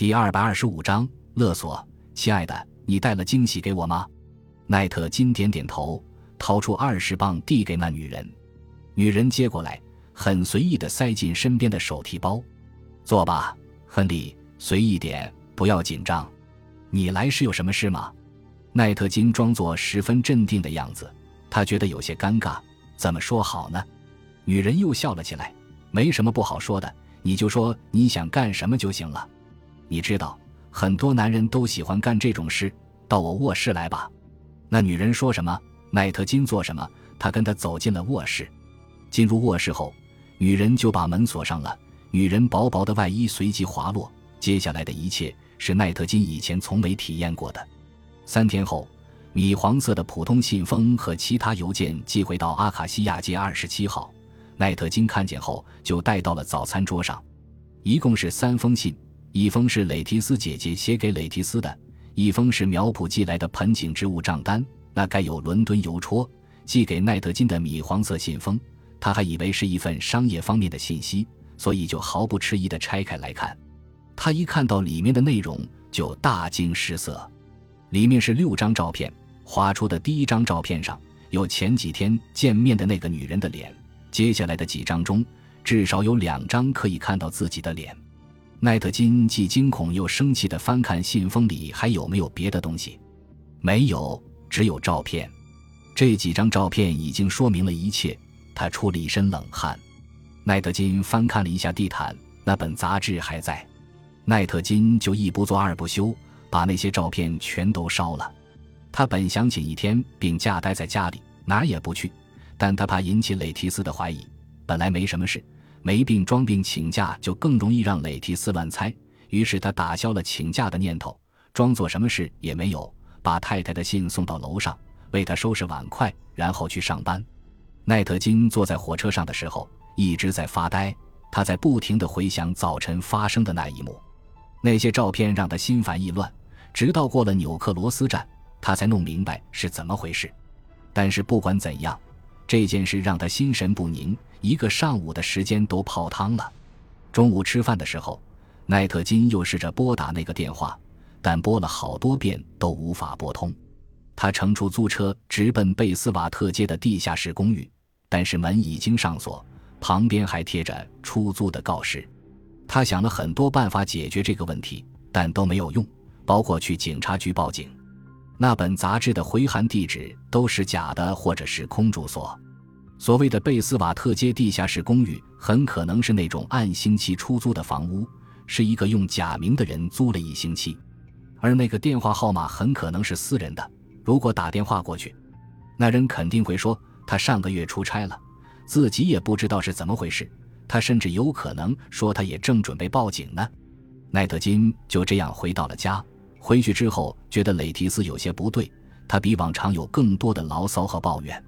第二百二十五章勒索。亲爱的，你带了惊喜给我吗？奈特金点点头，掏出二十磅递给那女人。女人接过来，很随意地塞进身边的手提包。坐吧，亨利，随意点，不要紧张。你来是有什么事吗？奈特金装作十分镇定的样子，他觉得有些尴尬，怎么说好呢？女人又笑了起来，没什么不好说的，你就说你想干什么就行了。你知道，很多男人都喜欢干这种事。到我卧室来吧。那女人说什么，奈特金做什么。他跟她走进了卧室。进入卧室后，女人就把门锁上了。女人薄薄的外衣随即滑落。接下来的一切是奈特金以前从没体验过的。三天后，米黄色的普通信封和其他邮件寄回到阿卡西亚街二十七号。奈特金看见后就带到了早餐桌上，一共是三封信，一封是蕾提斯姐姐写给蕾提斯的，一封是苗圃寄来的盆景植物账单，那盖有伦敦邮戳寄给奈特金的米黄色信封，他还以为是一份商业方面的信息，所以就毫不迟疑地拆开来看。他一看到里面的内容就大惊失色，里面是六张照片，画出的第一张照片上有前几天见面的那个女人的脸。接下来的几张中，至少有两张可以看到自己的脸。奈特金既惊恐又生气地翻看信封里还有没有别的东西，没有，只有照片。这几张照片已经说明了一切。他出了一身冷汗。奈特金翻看了一下地毯，那本杂志还在。奈特金就一不做二不休，把那些照片全都烧了。他本想请一天病假待在家里，哪儿也不去。但他怕引起蕾提斯的怀疑，本来没什么事，没病装病请假就更容易让蕾提斯乱猜。于是他打消了请假的念头，装作什么事也没有，把太太的信送到楼上，为她收拾碗筷，然后去上班。奈特金坐在火车上的时候一直在发呆，他在不停地回想早晨发生的那一幕，那些照片让他心烦意乱，直到过了纽克罗斯站，他才弄明白是怎么回事。但是不管怎样。这件事让他心神不宁，一个上午的时间都泡汤了。中午吃饭的时候，奈特金又试着拨打那个电话，但拨了好多遍都无法拨通。他乘出租车直奔贝斯瓦特街的地下室公寓，但是门已经上锁，旁边还贴着出租的告示。他想了很多办法解决这个问题，但都没有用，包括去警察局报警。那本杂志的回函地址都是假的，或者是空住所。所谓的贝斯瓦特街地下室公寓，很可能是那种按星期出租的房屋，是一个用假名的人租了一星期。而那个电话号码很可能是私人的。如果打电话过去，那人肯定会说他上个月出差了，自己也不知道是怎么回事。他甚至有可能说他也正准备报警呢。奈特金就这样回到了家。回去之后，觉得蕾提斯有些不对，她比往常有更多的牢骚和抱怨。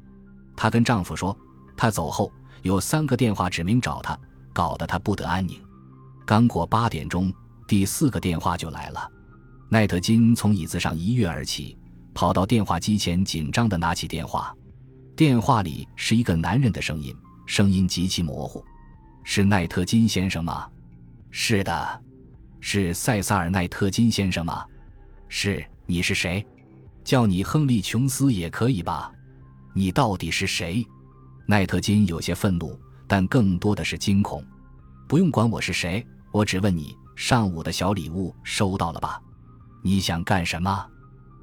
她跟丈夫说，她走后有三个电话指名找她，搞得她不得安宁。刚过八点钟，第四个电话就来了。奈特金从椅子上一跃而起，跑到电话机前，紧张地拿起电话。电话里是一个男人的声音，声音极其模糊：“是奈特金先生吗？”“是的。”“是塞萨尔·奈特金先生吗？”是，你是谁？叫你亨利·琼斯也可以吧？你到底是谁？奈特金有些愤怒，但更多的是惊恐。不用管我是谁，我只问你：上午的小礼物收到了吧？你想干什么？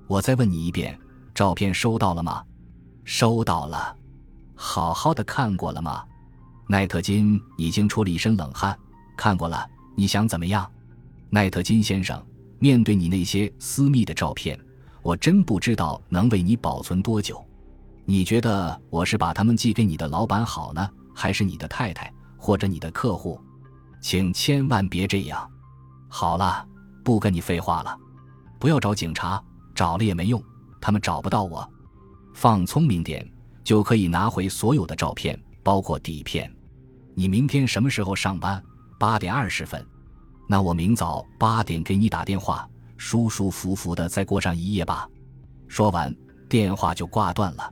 我再问你一遍：照片收到了吗？收到了。好好的看过了吗？奈特金已经出了一身冷汗。看过了。你想怎么样，奈特金先生？面对你那些私密的照片，我真不知道能为你保存多久。你觉得我是把他们寄给你的老板好呢，还是你的太太或者你的客户？请千万别这样。好了，不跟你废话了。不要找警察，找了也没用，他们找不到我。放聪明点，就可以拿回所有的照片，包括底片。你明天什么时候上班？八点二十分。那我明早八点给你打电话，舒舒服服的再过上一夜吧。说完，电话就挂断了。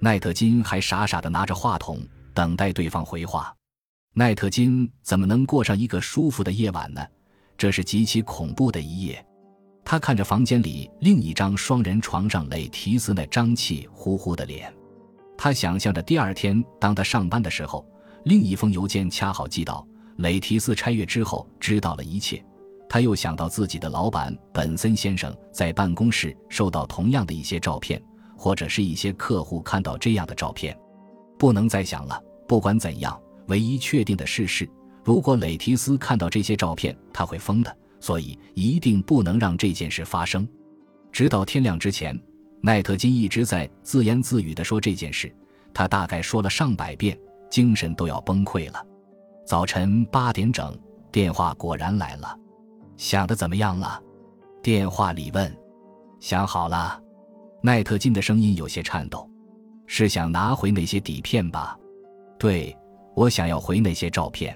奈特金还傻傻的拿着话筒，等待对方回话。奈特金怎么能过上一个舒服的夜晚呢？这是极其恐怖的一夜。他看着房间里另一张双人床上雷提斯那张气呼呼的脸，他想象着第二天当他上班的时候，另一封邮件恰好寄到，雷提斯拆阅之后知道了一切。他又想到自己的老板本森先生在办公室收到同样的一些照片，或者是一些客户看到这样的照片。不能再想了。不管怎样，唯一确定的事是，如果雷提斯看到这些照片，他会疯的。所以一定不能让这件事发生。直到天亮之前，奈特金一直在自言自语地说这件事。他大概说了上百遍，精神都要崩溃了。早晨八点整，电话果然来了。想的怎么样了？电话里问。想好了。奈特金的声音有些颤抖。是想拿回那些底片吧？对，我想要回那些照片。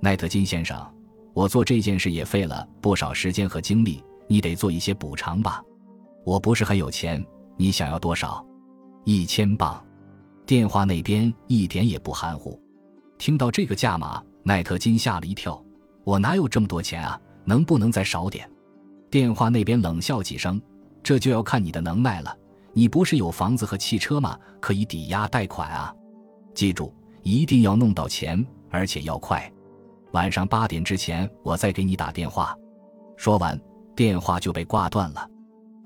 奈特金先生。我做这件事也费了不少时间和精力，你得做一些补偿吧。我不是很有钱，你想要多少？一千磅。电话那边一点也不含糊。听到这个价码，奈特金吓了一跳。我哪有这么多钱啊？能不能再少点？电话那边冷笑几声。这就要看你的能耐了。你不是有房子和汽车吗？可以抵押贷款啊。记住，一定要弄到钱，而且要快。晚上八点之前，我再给你打电话。说完，电话就被挂断了。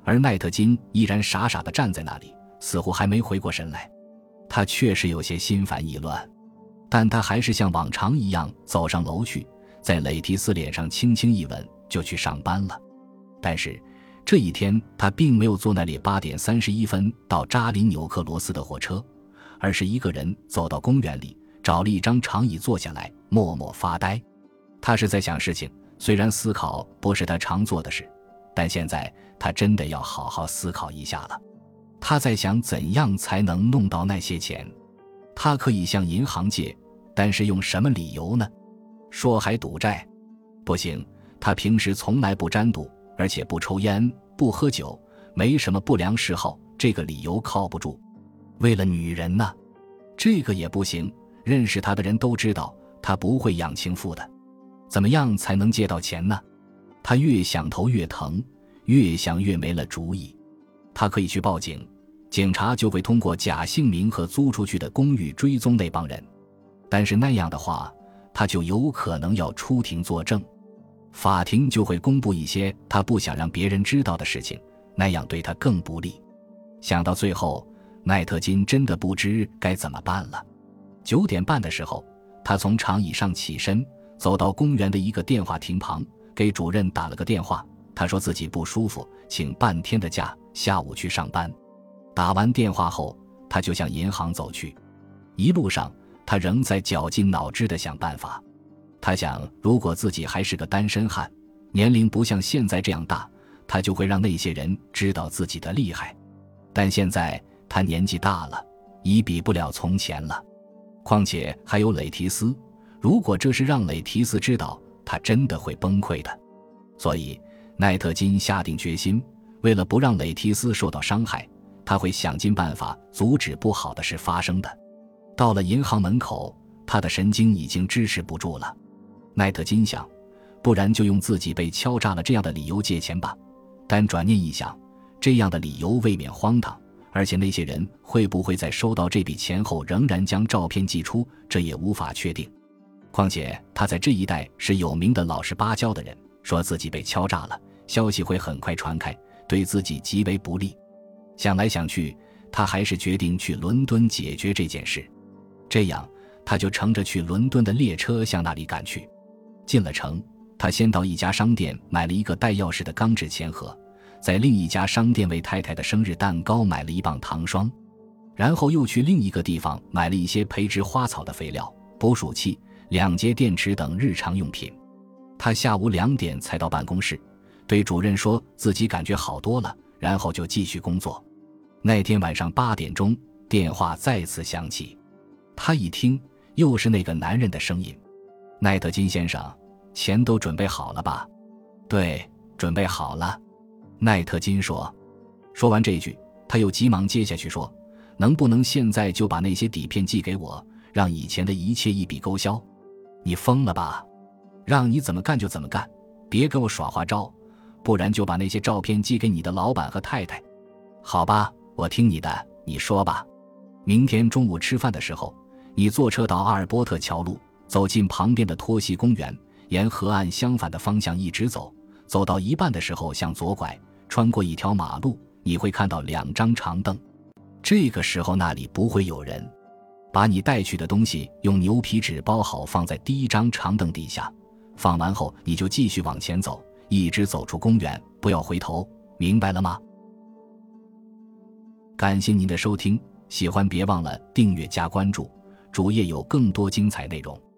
而奈特金依然傻傻地站在那里，似乎还没回过神来。他确实有些心烦意乱，但他还是像往常一样走上楼去，在雷提斯脸上轻轻一吻，就去上班了。但是这一天，他并没有坐那里八点三十一分到扎林纽克罗斯的火车，而是一个人走到公园里。找了一张长椅坐下来，默默发呆。他是在想事情，虽然思考不是他常做的事，但现在他真的要好好思考一下了。他在想怎样才能弄到那些钱。他可以向银行借，但是用什么理由呢？说还赌债？不行，他平时从来不沾赌，而且不抽烟、不喝酒，没什么不良嗜好，这个理由靠不住。为了女人呢？这个也不行。认识他的人都知道，他不会养情妇的。怎么样才能借到钱呢？他越想头越疼，越想越没了主意。他可以去报警，警察就会通过假姓名和租出去的公寓追踪那帮人。但是那样的话，他就有可能要出庭作证，法庭就会公布一些他不想让别人知道的事情，那样对他更不利。想到最后，奈特金真的不知该怎么办了。九点半的时候，他从长椅上起身，走到公园的一个电话亭旁，给主任打了个电话。他说自己不舒服，请半天的假，下午去上班。打完电话后，他就向银行走去。一路上，他仍在绞尽脑汁地想办法。他想，如果自己还是个单身汉，年龄不像现在这样大，他就会让那些人知道自己的厉害。但现在他年纪大了，已比不了从前了。况且还有雷提斯，如果这是让雷提斯知道，他真的会崩溃的。所以奈特金下定决心，为了不让雷提斯受到伤害，他会想尽办法阻止不好的事发生的。到了银行门口，他的神经已经支持不住了。奈特金想，不然就用自己被敲诈了这样的理由借钱吧。但转念一想，这样的理由未免荒唐。而且那些人会不会在收到这笔钱后仍然将照片寄出，这也无法确定。况且他在这一带是有名的老实巴交的人，说自己被敲诈了，消息会很快传开，对自己极为不利。想来想去，他还是决定去伦敦解决这件事。这样，他就乘着去伦敦的列车向那里赶去。进了城，他先到一家商店买了一个带钥匙的钢制钱盒。在另一家商店为太太的生日蛋糕买了一磅糖霜，然后又去另一个地方买了一些培植花草的肥料、捕鼠器、两节电池等日常用品。他下午两点才到办公室，对主任说自己感觉好多了，然后就继续工作。那天晚上八点钟，电话再次响起，他一听，又是那个男人的声音：“奈特金先生，钱都准备好了吧？”“对，准备好了。”奈特金说：“说完这句，他又急忙接下去说：‘能不能现在就把那些底片寄给我，让以前的一切一笔勾销？’你疯了吧？让你怎么干就怎么干。别跟我耍花招，不然就把那些照片寄给你的老板和太太。好吧，我听你的，你说吧。明天中午吃饭的时候，你坐车到阿尔波特桥路，走进旁边的托西公园，沿河岸相反的方向一直走，走到一半的时候向左拐，穿过一条马路，你会看到两张长凳。这个时候那里不会有人。把你带去的东西用牛皮纸包好，放在第一张长凳底下。放完后，你就继续往前走，一直走出公园，不要回头，明白了吗？感谢您的收听，喜欢别忘了订阅加关注，主页有更多精彩内容。